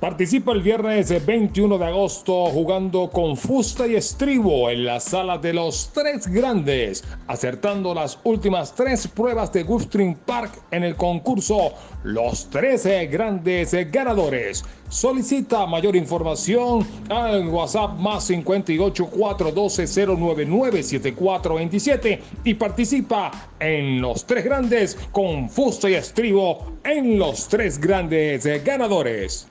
Participa el viernes eh, 21 de agosto jugando con Fusta y Estribo en la sala de los tres grandes, acertando las últimas tres pruebas de Gulfstream Park en el concurso Los 13 Grandes Ganadores. Solicita mayor información al WhatsApp más 58 412 099 y participa en los tres grandes con Fusta y Estribo en los tres grandes ganadores.